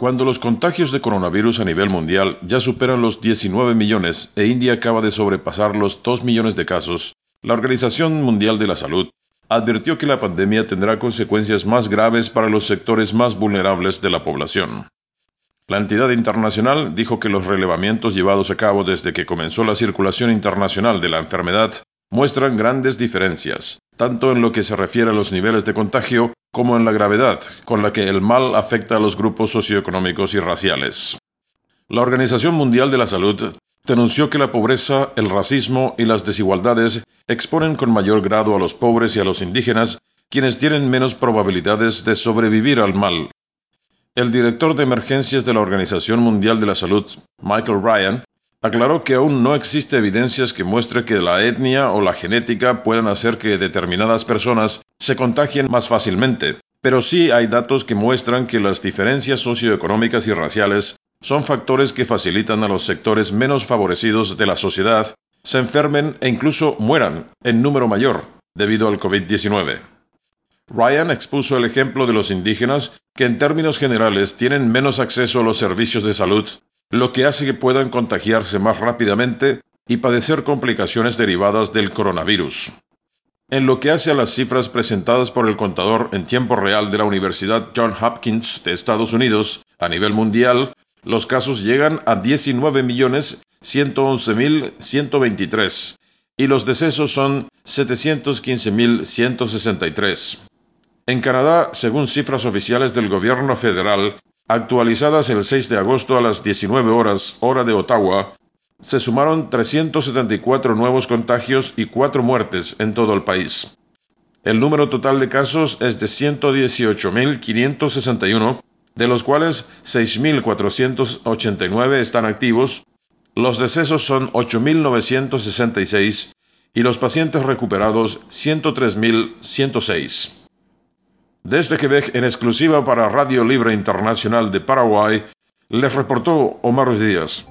Cuando los contagios de coronavirus a nivel mundial ya superan los 19 millones e India acaba de sobrepasar los 2 millones de casos, la Organización Mundial de la Salud advirtió que la pandemia tendrá consecuencias más graves para los sectores más vulnerables de la población. La entidad internacional dijo que los relevamientos llevados a cabo desde que comenzó la circulación internacional de la enfermedad muestran grandes diferencias, tanto en lo que se refiere a los niveles de contagio como en la gravedad con la que el mal afecta a los grupos socioeconómicos y raciales. La Organización Mundial de la Salud denunció que la pobreza, el racismo y las desigualdades exponen con mayor grado a los pobres y a los indígenas, quienes tienen menos probabilidades de sobrevivir al mal. El director de emergencias de la Organización Mundial de la Salud, Michael Ryan, aclaró que aún no existe evidencias que muestre que la etnia o la genética puedan hacer que determinadas personas se contagien más fácilmente, pero sí hay datos que muestran que las diferencias socioeconómicas y raciales son factores que facilitan a los sectores menos favorecidos de la sociedad se enfermen e incluso mueran en número mayor debido al COVID-19. Ryan expuso el ejemplo de los indígenas que en términos generales tienen menos acceso a los servicios de salud lo que hace que puedan contagiarse más rápidamente y padecer complicaciones derivadas del coronavirus. En lo que hace a las cifras presentadas por el contador en tiempo real de la Universidad John Hopkins de Estados Unidos, a nivel mundial, los casos llegan a 19.111.123 y los decesos son 715.163. En Canadá, según cifras oficiales del gobierno federal, actualizadas el 6 de agosto a las 19 horas hora de Ottawa, se sumaron 374 nuevos contagios y 4 muertes en todo el país. El número total de casos es de 118.561, de los cuales 6.489 están activos, los decesos son 8.966 y los pacientes recuperados 103.106. Desde Quebec, en exclusiva para Radio Libre Internacional de Paraguay, les reportó Omar Díaz.